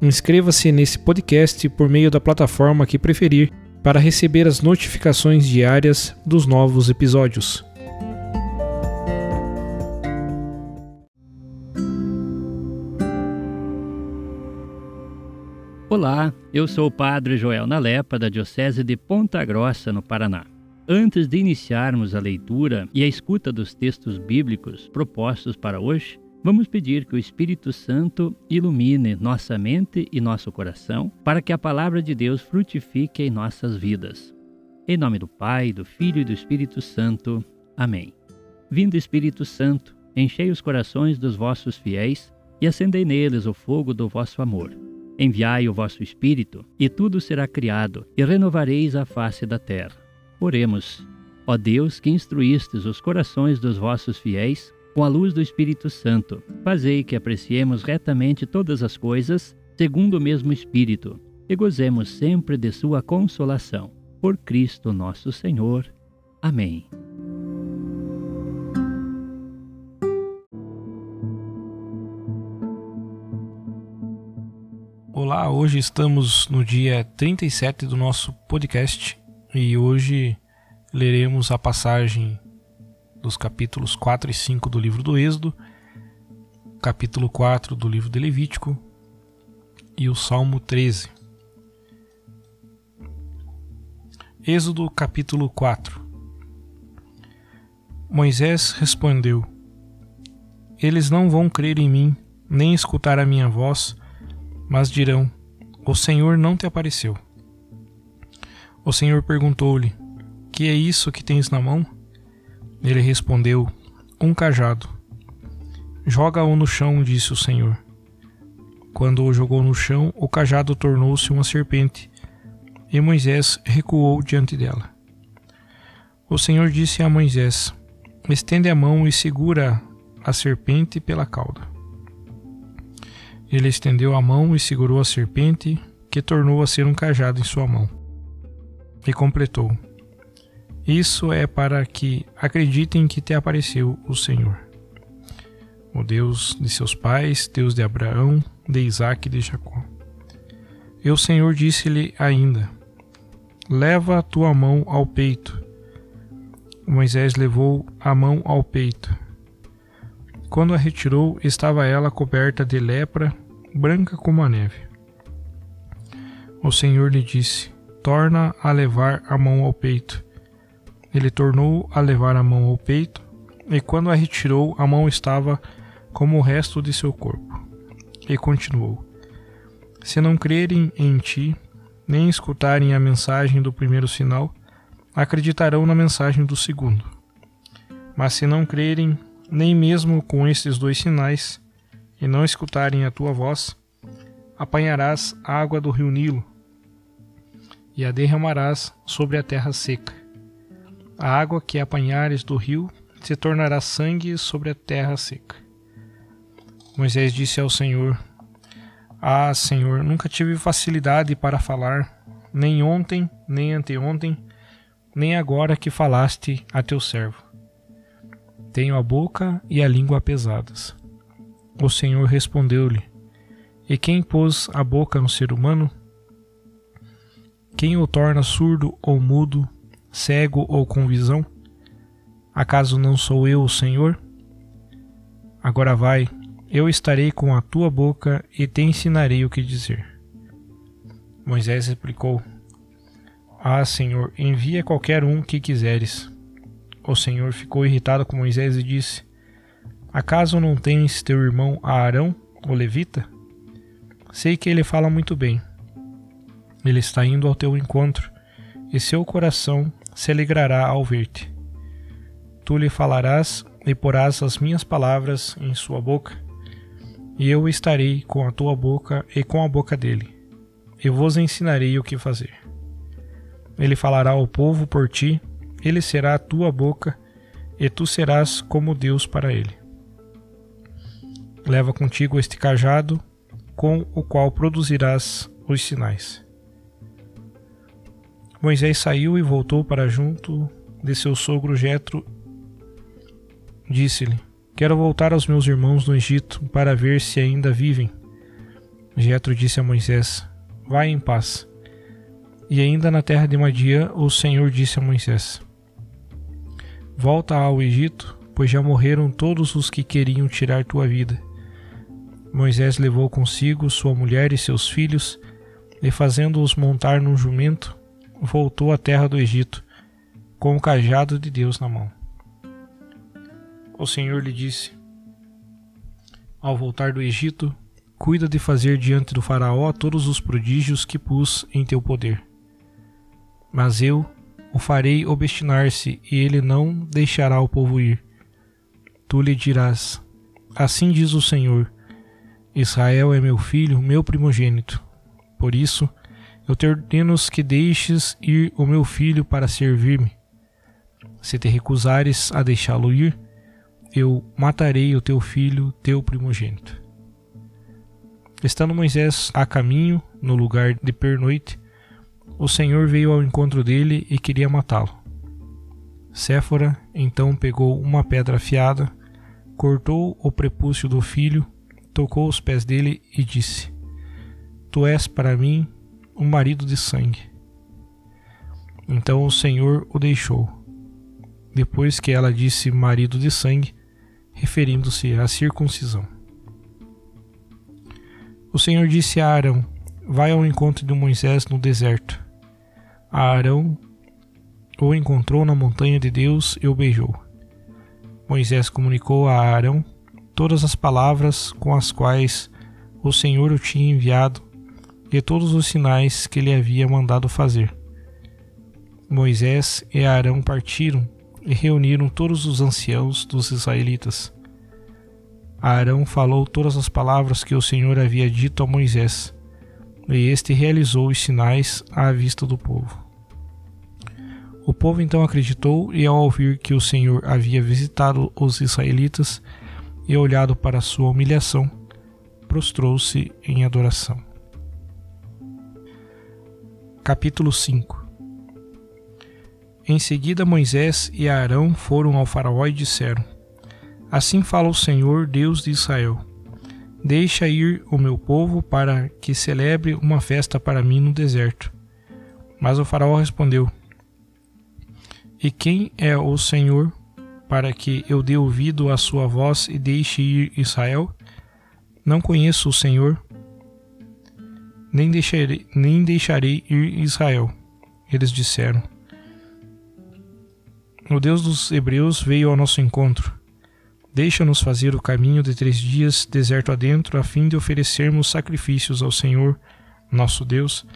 Inscreva-se nesse podcast por meio da plataforma que preferir para receber as notificações diárias dos novos episódios. Olá, eu sou o Padre Joel Nalepa, da Diocese de Ponta Grossa, no Paraná. Antes de iniciarmos a leitura e a escuta dos textos bíblicos propostos para hoje, vamos pedir que o Espírito Santo ilumine nossa mente e nosso coração para que a palavra de Deus frutifique em nossas vidas. Em nome do Pai, do Filho e do Espírito Santo. Amém. Vindo Espírito Santo, enchei os corações dos vossos fiéis e acendei neles o fogo do vosso amor. Enviai o vosso Espírito, e tudo será criado, e renovareis a face da terra. Oremos. Ó Deus, que instruístes os corações dos vossos fiéis com a luz do Espírito Santo, fazei que apreciemos retamente todas as coisas, segundo o mesmo Espírito, e gozemos sempre de Sua consolação. Por Cristo nosso Senhor. Amém. Olá, hoje estamos no dia 37 do nosso podcast e hoje leremos a passagem dos capítulos 4 e 5 do livro do Êxodo, capítulo 4 do livro de Levítico e o Salmo 13. Êxodo capítulo 4 Moisés respondeu: Eles não vão crer em mim, nem escutar a minha voz, mas dirão: O Senhor não te apareceu. O Senhor perguntou-lhe: Que é isso que tens na mão? Ele respondeu: Um cajado. Joga-o no chão, disse o Senhor. Quando o jogou no chão, o cajado tornou-se uma serpente, e Moisés recuou diante dela. O Senhor disse a Moisés: Estende a mão e segura a serpente pela cauda. Ele estendeu a mão e segurou a serpente, que tornou a ser um cajado em sua mão. E completou: Isso é para que acreditem que te apareceu o Senhor, o Deus de seus pais, Deus de Abraão, de Isaac e de Jacó. E o Senhor disse-lhe ainda: Leva a tua mão ao peito. Moisés levou a mão ao peito. Quando a retirou, estava ela coberta de lepra, branca como a neve. O Senhor lhe disse: Torna a levar a mão ao peito. Ele tornou a levar a mão ao peito, e quando a retirou, a mão estava como o resto de seu corpo. E continuou: Se não crerem em ti, nem escutarem a mensagem do primeiro sinal, acreditarão na mensagem do segundo. Mas se não crerem nem mesmo com estes dois sinais, e não escutarem a tua voz, apanharás água do rio Nilo e a derramarás sobre a terra seca. A água que apanhares do rio se tornará sangue sobre a terra seca. Moisés disse ao Senhor: Ah, Senhor, nunca tive facilidade para falar, nem ontem, nem anteontem, nem agora que falaste a teu servo tenho a boca e a língua pesadas. O Senhor respondeu-lhe: E quem pôs a boca no ser humano? Quem o torna surdo ou mudo, cego ou com visão? Acaso não sou eu o Senhor? Agora vai, eu estarei com a tua boca e te ensinarei o que dizer. Moisés replicou: Ah, Senhor, envia qualquer um que quiseres. O Senhor ficou irritado com Moisés e disse: Acaso não tens teu irmão Arão, o levita? Sei que ele fala muito bem. Ele está indo ao teu encontro, e seu coração se alegrará ao ver-te. Tu lhe falarás e porás as minhas palavras em sua boca, e eu estarei com a tua boca e com a boca dele, e vos ensinarei o que fazer. Ele falará ao povo por ti, ele será a tua boca, e tu serás como Deus para ele. Leva contigo este cajado, com o qual produzirás os sinais. Moisés saiu e voltou para junto de seu sogro Jetro. Disse-lhe: Quero voltar aos meus irmãos no Egito para ver se ainda vivem. Jetro disse a Moisés: Vai em paz. E ainda na terra de Madia, o Senhor disse a Moisés: Volta ao Egito, pois já morreram todos os que queriam tirar tua vida. Moisés levou consigo sua mulher e seus filhos, e fazendo-os montar num jumento, voltou à terra do Egito, com o cajado de Deus na mão. O Senhor lhe disse: Ao voltar do Egito, cuida de fazer diante do Faraó todos os prodígios que pus em teu poder. Mas eu o farei obstinar-se, e ele não deixará o povo ir. Tu lhe dirás: Assim diz o Senhor: Israel é meu filho, meu primogênito. Por isso, eu te ordeno que deixes ir o meu filho para servir-me. Se te recusares a deixá-lo ir, eu matarei o teu filho, teu primogênito. Estando Moisés a caminho, no lugar de pernoite, o Senhor veio ao encontro dele e queria matá-lo. Séfora então pegou uma pedra afiada, cortou o prepúcio do filho, tocou os pés dele e disse: Tu és para mim um marido de sangue. Então o Senhor o deixou. Depois que ela disse marido de sangue, referindo-se à circuncisão. O Senhor disse a Arão: Vai ao encontro de Moisés no deserto. A Arão o encontrou na montanha de Deus e o beijou. Moisés comunicou a Arão todas as palavras com as quais o Senhor o tinha enviado e todos os sinais que lhe havia mandado fazer. Moisés e Arão partiram e reuniram todos os anciãos dos israelitas. Arão falou todas as palavras que o Senhor havia dito a Moisés, e este realizou os sinais à vista do povo. O povo então acreditou e, ao ouvir que o Senhor havia visitado os israelitas e olhado para sua humilhação, prostrou-se em adoração. Capítulo 5 Em seguida Moisés e Arão foram ao faraó e disseram: Assim fala o Senhor, Deus de Israel: Deixa ir o meu povo para que celebre uma festa para mim no deserto. Mas o faraó respondeu: E quem é o Senhor para que eu dê ouvido à sua voz e deixe ir Israel? Não conheço o Senhor, nem deixarei, nem deixarei ir Israel. Eles disseram: O Deus dos Hebreus veio ao nosso encontro. Deixa-nos fazer o caminho de três dias, deserto adentro, a fim de oferecermos sacrifícios ao Senhor, nosso Deus,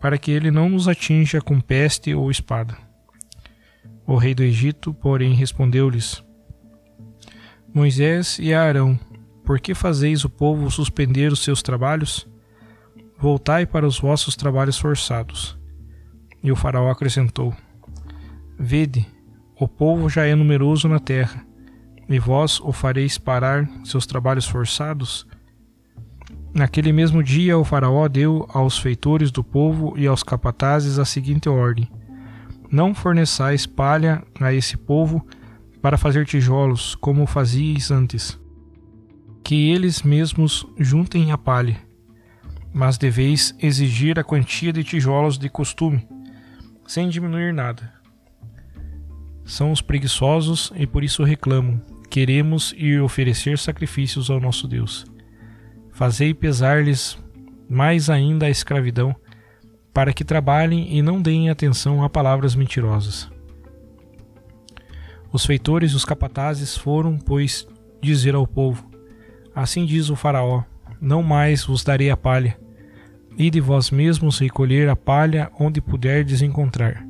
para que ele não nos atinja com peste ou espada. O rei do Egito, porém, respondeu-lhes: Moisés e Arão, por que fazeis o povo suspender os seus trabalhos? Voltai para os vossos trabalhos forçados. E o faraó acrescentou: Vede, o povo já é numeroso na terra, e vós o fareis parar seus trabalhos forçados? Naquele mesmo dia o faraó deu aos feitores do povo e aos capatazes a seguinte ordem: Não forneçais palha a esse povo para fazer tijolos, como fazíeis antes. Que eles mesmos juntem a palha mas deveis exigir a quantia de tijolos de costume, sem diminuir nada. São os preguiçosos e por isso reclamam: queremos ir oferecer sacrifícios ao nosso Deus. Fazei pesar-lhes mais ainda a escravidão, para que trabalhem e não deem atenção a palavras mentirosas. Os feitores e os capatazes foram, pois, dizer ao povo: Assim diz o Faraó: Não mais vos darei a palha. Ide vós mesmos recolher a palha onde puderdes encontrar,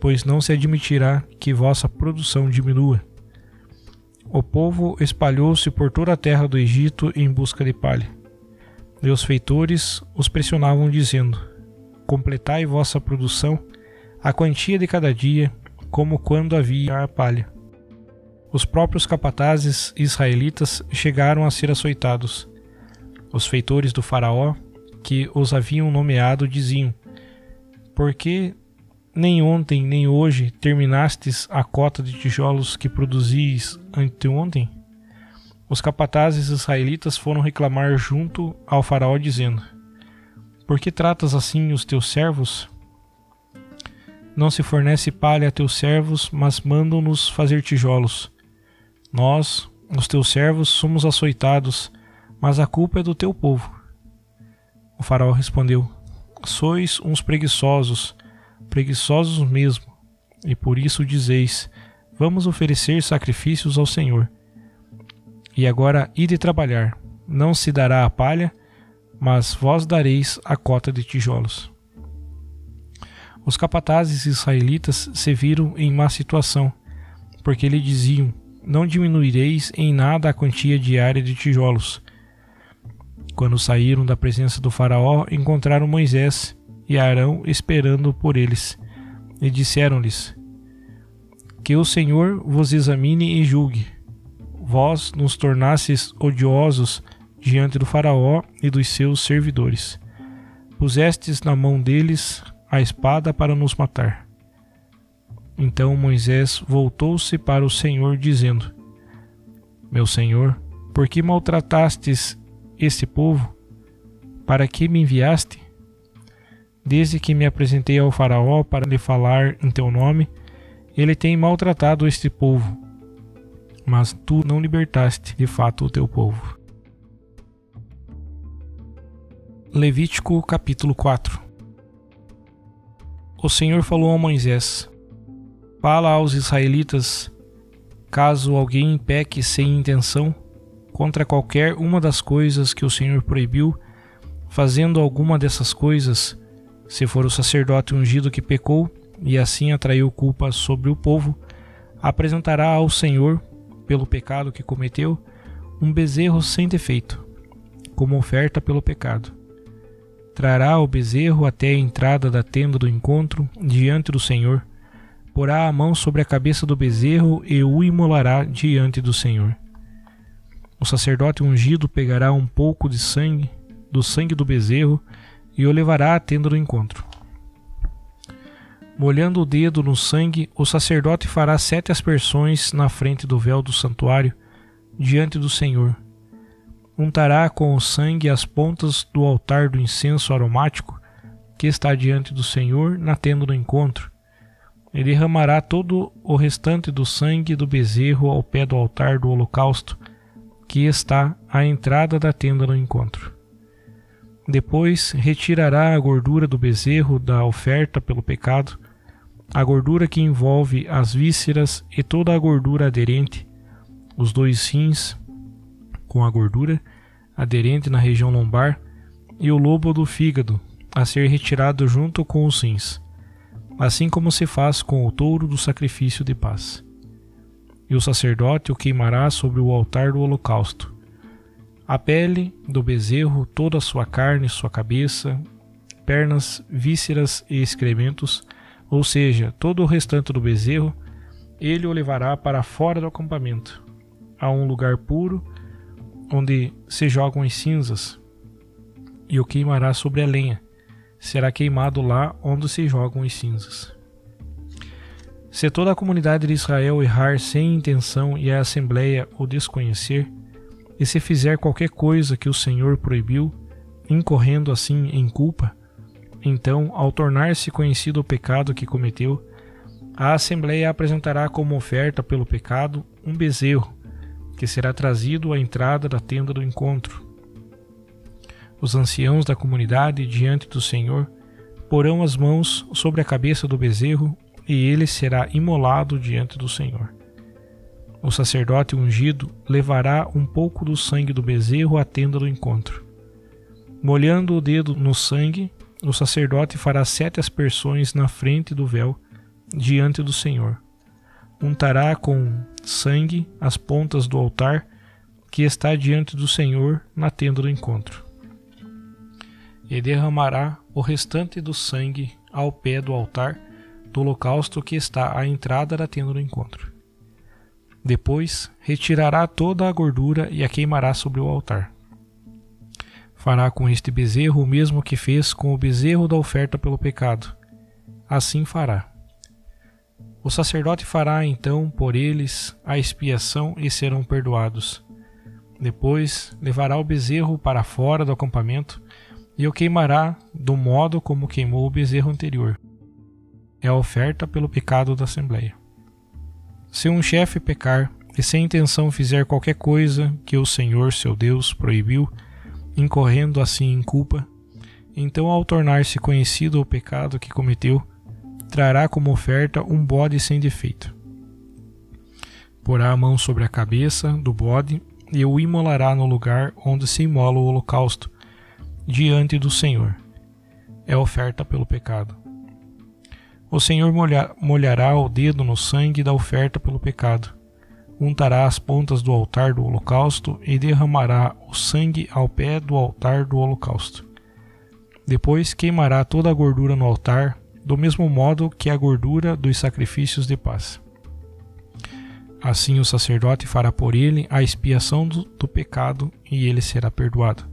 pois não se admitirá que vossa produção diminua. O povo espalhou-se por toda a terra do Egito em busca de palha. E os feitores os pressionavam, dizendo: completai vossa produção, a quantia de cada dia, como quando havia a palha. Os próprios capatazes israelitas chegaram a ser açoitados. Os feitores do Faraó, que os haviam nomeado, diziam: Por que nem ontem nem hoje terminastes a cota de tijolos que produzis anteontem? Os capatazes israelitas foram reclamar junto ao Faraó, dizendo: por que tratas assim os teus servos? Não se fornece palha a teus servos, mas mandam-nos fazer tijolos. Nós, os teus servos, somos açoitados, mas a culpa é do teu povo. O faraó respondeu: Sois uns preguiçosos, preguiçosos mesmo, e por isso dizeis: Vamos oferecer sacrifícios ao Senhor. E agora ide trabalhar, não se dará a palha, mas vós dareis a cota de tijolos. Os capatazes israelitas se viram em má situação, porque lhe diziam: Não diminuireis em nada a quantia diária de tijolos. Quando saíram da presença do Faraó, encontraram Moisés e Arão esperando por eles, e disseram-lhes: Que o Senhor vos examine e julgue. Vós nos tornastes odiosos diante do Faraó e dos seus servidores. Pusestes na mão deles a espada para nos matar. Então Moisés voltou-se para o Senhor, dizendo: Meu Senhor, por que maltratastes esse povo? Para que me enviaste? Desde que me apresentei ao Faraó para lhe falar em teu nome, ele tem maltratado este povo. Mas tu não libertaste de fato o teu povo. Levítico capítulo 4 O Senhor falou a Moisés: Fala aos israelitas, caso alguém peque sem intenção contra qualquer uma das coisas que o Senhor proibiu, fazendo alguma dessas coisas, se for o sacerdote ungido que pecou e assim atraiu culpa sobre o povo, apresentará ao Senhor, pelo pecado que cometeu, um bezerro sem defeito, como oferta pelo pecado trará o bezerro até a entrada da tenda do encontro diante do Senhor, porá a mão sobre a cabeça do bezerro e o imolará diante do Senhor. O sacerdote ungido pegará um pouco de sangue, do sangue do bezerro, e o levará à tenda do encontro. Molhando o dedo no sangue, o sacerdote fará sete aspersões na frente do véu do santuário, diante do Senhor, untará com o sangue as pontas do altar do incenso aromático que está diante do Senhor na tenda do encontro. Ele derramará todo o restante do sangue do bezerro ao pé do altar do holocausto, que está à entrada da tenda do encontro. Depois retirará a gordura do bezerro da oferta pelo pecado, a gordura que envolve as vísceras e toda a gordura aderente, os dois rins com a gordura aderente na região lombar e o lobo do fígado a ser retirado junto com os rins, assim como se faz com o touro do sacrifício de paz. E o sacerdote o queimará sobre o altar do holocausto. A pele do bezerro, toda a sua carne, sua cabeça, pernas, vísceras e excrementos, ou seja, todo o restante do bezerro, ele o levará para fora do acampamento, a um lugar puro onde se jogam as cinzas, e o queimará sobre a lenha. Será queimado lá onde se jogam as cinzas. Se toda a comunidade de Israel errar sem intenção e a assembleia o desconhecer, e se fizer qualquer coisa que o Senhor proibiu, incorrendo assim em culpa, então, ao tornar-se conhecido o pecado que cometeu, a Assembleia apresentará como oferta pelo pecado um bezerro, que será trazido à entrada da tenda do encontro. Os anciãos da comunidade diante do Senhor porão as mãos sobre a cabeça do bezerro e ele será imolado diante do Senhor. O sacerdote ungido levará um pouco do sangue do bezerro à tenda do encontro. Molhando o dedo no sangue, o sacerdote fará sete aspersões na frente do véu, diante do Senhor. Untará com sangue as pontas do altar que está diante do Senhor na tenda do encontro. E derramará o restante do sangue ao pé do altar do holocausto que está à entrada da tenda do encontro. Depois retirará toda a gordura e a queimará sobre o altar. Fará com este bezerro o mesmo que fez com o bezerro da oferta pelo pecado. Assim fará. O sacerdote fará então por eles a expiação e serão perdoados. Depois levará o bezerro para fora do acampamento e o queimará do modo como queimou o bezerro anterior. É a oferta pelo pecado da Assembleia. Se um chefe pecar e sem intenção fizer qualquer coisa que o Senhor seu Deus proibiu, incorrendo assim em culpa, então ao tornar-se conhecido o pecado que cometeu, trará como oferta um bode sem defeito. Porá a mão sobre a cabeça do bode e o imolará no lugar onde se imola o holocausto, diante do Senhor. É oferta pelo pecado. O Senhor molhará o dedo no sangue da oferta pelo pecado, untará as pontas do altar do holocausto e derramará o sangue ao pé do altar do holocausto. Depois queimará toda a gordura no altar, do mesmo modo que a gordura dos sacrifícios de paz. Assim o sacerdote fará por ele a expiação do, do pecado e ele será perdoado.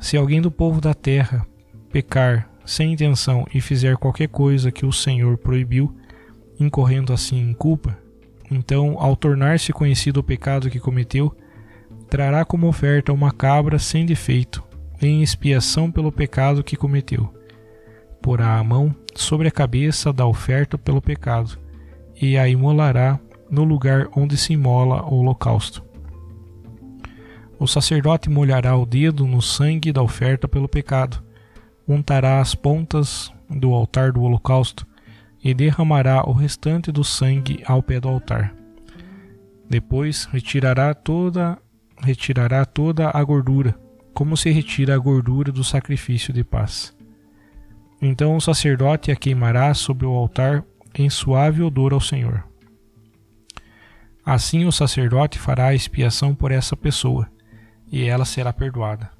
Se alguém do povo da terra pecar sem intenção e fizer qualquer coisa que o Senhor proibiu, incorrendo assim em culpa, então, ao tornar-se conhecido o pecado que cometeu, trará como oferta uma cabra sem defeito, em expiação pelo pecado que cometeu. Porá a mão sobre a cabeça da oferta pelo pecado, e a imolará no lugar onde se imola o holocausto. O sacerdote molhará o dedo no sangue da oferta pelo pecado, untará as pontas do altar do holocausto e derramará o restante do sangue ao pé do altar. Depois retirará toda retirará toda a gordura, como se retira a gordura do sacrifício de paz. Então o sacerdote a queimará sobre o altar em suave odor ao Senhor. Assim o sacerdote fará a expiação por essa pessoa, e ela será perdoada.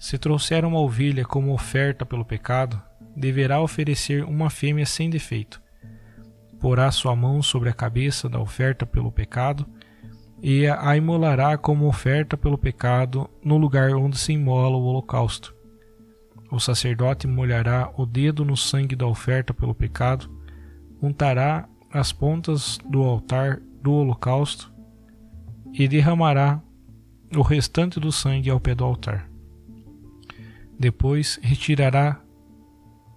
Se trouxer uma ovelha como oferta pelo pecado, deverá oferecer uma fêmea sem defeito. Porá sua mão sobre a cabeça da oferta pelo pecado e a imolará como oferta pelo pecado no lugar onde se imola o holocausto. O sacerdote molhará o dedo no sangue da oferta pelo pecado, untará as pontas do altar do holocausto e derramará o restante do sangue ao pé do altar. Depois retirará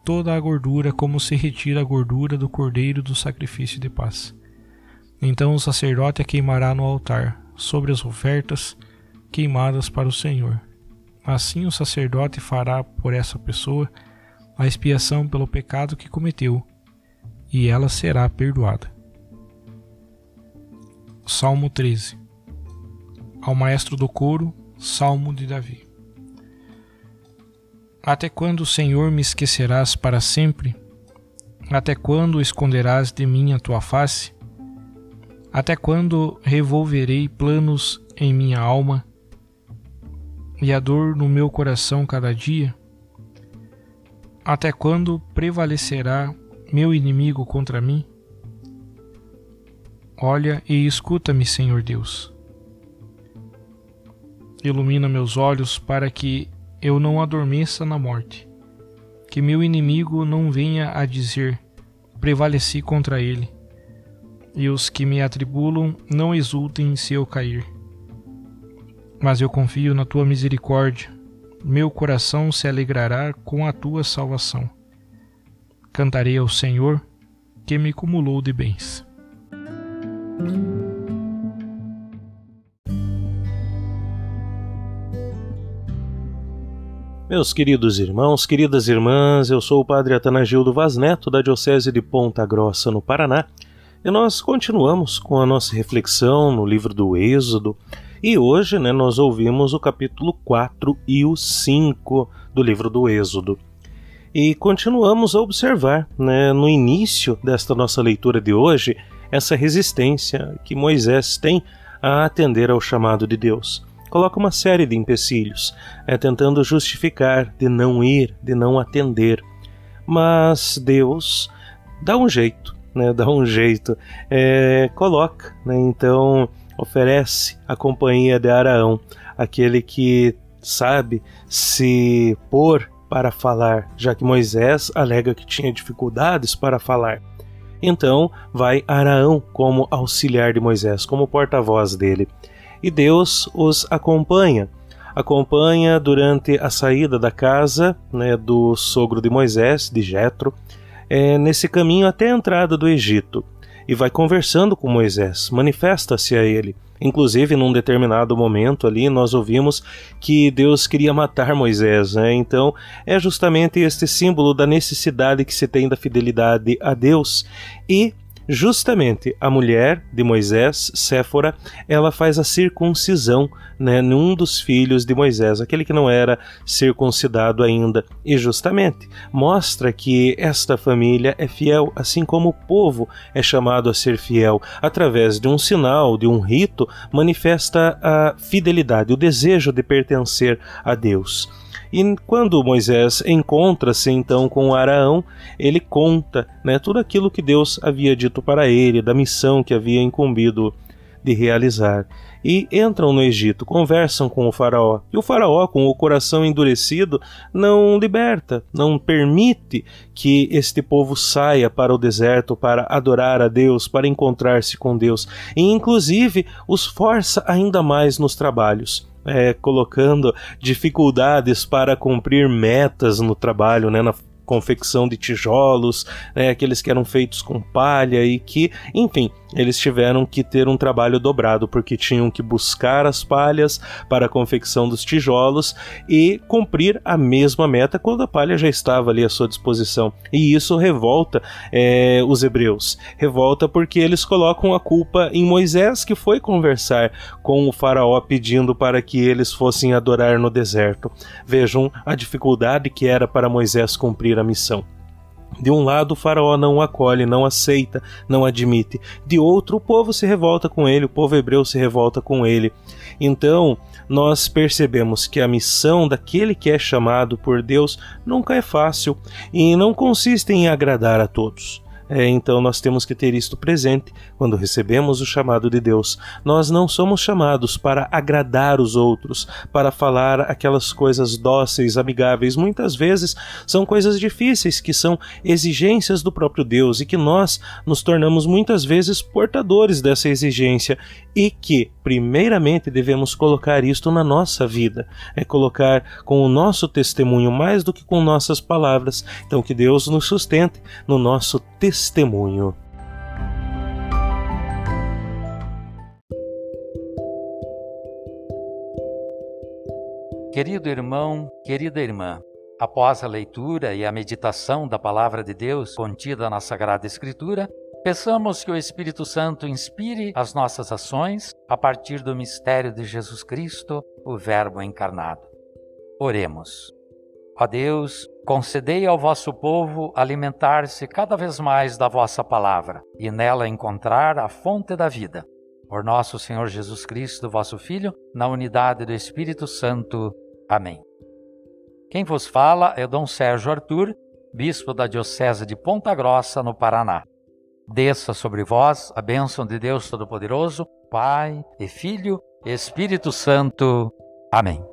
toda a gordura, como se retira a gordura do cordeiro do sacrifício de paz. Então o sacerdote a queimará no altar, sobre as ofertas queimadas para o Senhor. Assim o sacerdote fará por essa pessoa a expiação pelo pecado que cometeu, e ela será perdoada. Salmo 13 Ao maestro do coro, Salmo de Davi. Até quando, Senhor, me esquecerás para sempre? Até quando esconderás de mim a tua face? Até quando revolverei planos em minha alma e a dor no meu coração cada dia? Até quando prevalecerá meu inimigo contra mim? Olha e escuta-me, Senhor Deus. Ilumina meus olhos para que eu não adormeça na morte. Que meu inimigo não venha a dizer: prevaleci contra ele. E os que me atribulam não exultem se eu cair. Mas eu confio na tua misericórdia. Meu coração se alegrará com a tua salvação. Cantarei ao Senhor, que me cumulou de bens. Meus queridos irmãos, queridas irmãs, eu sou o Padre Atanagildo Vaz Neto, da Diocese de Ponta Grossa, no Paraná, e nós continuamos com a nossa reflexão no livro do Êxodo, e hoje né, nós ouvimos o capítulo 4 e o 5 do livro do Êxodo. E continuamos a observar, né, no início desta nossa leitura de hoje, essa resistência que Moisés tem a atender ao chamado de Deus coloca uma série de empecilhos, é, tentando justificar de não ir, de não atender. Mas Deus dá um jeito, né? Dá um jeito, é, coloca, né? Então oferece a companhia de Araão, aquele que sabe se pôr para falar, já que Moisés alega que tinha dificuldades para falar. Então vai Araão como auxiliar de Moisés, como porta-voz dele e Deus os acompanha. Acompanha durante a saída da casa né, do sogro de Moisés, de Jetro, é, nesse caminho até a entrada do Egito, e vai conversando com Moisés, manifesta-se a ele. Inclusive, num determinado momento ali, nós ouvimos que Deus queria matar Moisés, né? Então, é justamente este símbolo da necessidade que se tem da fidelidade a Deus e justamente a mulher de Moisés, Séfora, ela faz a circuncisão né, num dos filhos de Moisés, aquele que não era circuncidado ainda, e justamente mostra que esta família é fiel, assim como o povo é chamado a ser fiel, através de um sinal, de um rito, manifesta a fidelidade, o desejo de pertencer a Deus. E quando Moisés encontra-se então com Araão, ele conta né, tudo aquilo que Deus havia dito para ele, da missão que havia incumbido de realizar. E entram no Egito, conversam com o Faraó. E o Faraó, com o coração endurecido, não liberta, não permite que este povo saia para o deserto para adorar a Deus, para encontrar-se com Deus. E, inclusive, os força ainda mais nos trabalhos é, colocando dificuldades para cumprir metas no trabalho, né, na confecção de tijolos, né, aqueles que eram feitos com palha e que, enfim, eles tiveram que ter um trabalho dobrado porque tinham que buscar as palhas para a confecção dos tijolos e cumprir a mesma meta quando a palha já estava ali à sua disposição. E isso revolta é, os hebreus. Revolta porque eles colocam a culpa em Moisés que foi conversar com o faraó pedindo para que eles fossem adorar no deserto. Vejam a dificuldade que era para Moisés cumprir a missão. De um lado, o faraó não o acolhe, não aceita, não admite. De outro, o povo se revolta com ele, o povo hebreu se revolta com ele. Então, nós percebemos que a missão daquele que é chamado por Deus nunca é fácil e não consiste em agradar a todos. É, então nós temos que ter isto presente quando recebemos o chamado de Deus. Nós não somos chamados para agradar os outros, para falar aquelas coisas dóceis, amigáveis. Muitas vezes são coisas difíceis que são exigências do próprio Deus e que nós nos tornamos muitas vezes portadores dessa exigência e que, primeiramente, devemos colocar isto na nossa vida. É colocar com o nosso testemunho mais do que com nossas palavras. Então que Deus nos sustente no nosso testemunho testemunho. Querido irmão, querida irmã, após a leitura e a meditação da palavra de Deus contida na Sagrada Escritura, peçamos que o Espírito Santo inspire as nossas ações a partir do mistério de Jesus Cristo, o Verbo encarnado. Oremos. Ó Deus, concedei ao vosso povo alimentar-se cada vez mais da vossa palavra e nela encontrar a fonte da vida. Por nosso Senhor Jesus Cristo, vosso Filho, na unidade do Espírito Santo. Amém. Quem vos fala é Dom Sérgio Arthur, bispo da Diocese de Ponta Grossa, no Paraná. Desça sobre vós a bênção de Deus Todo-Poderoso, Pai e Filho Espírito Santo. Amém.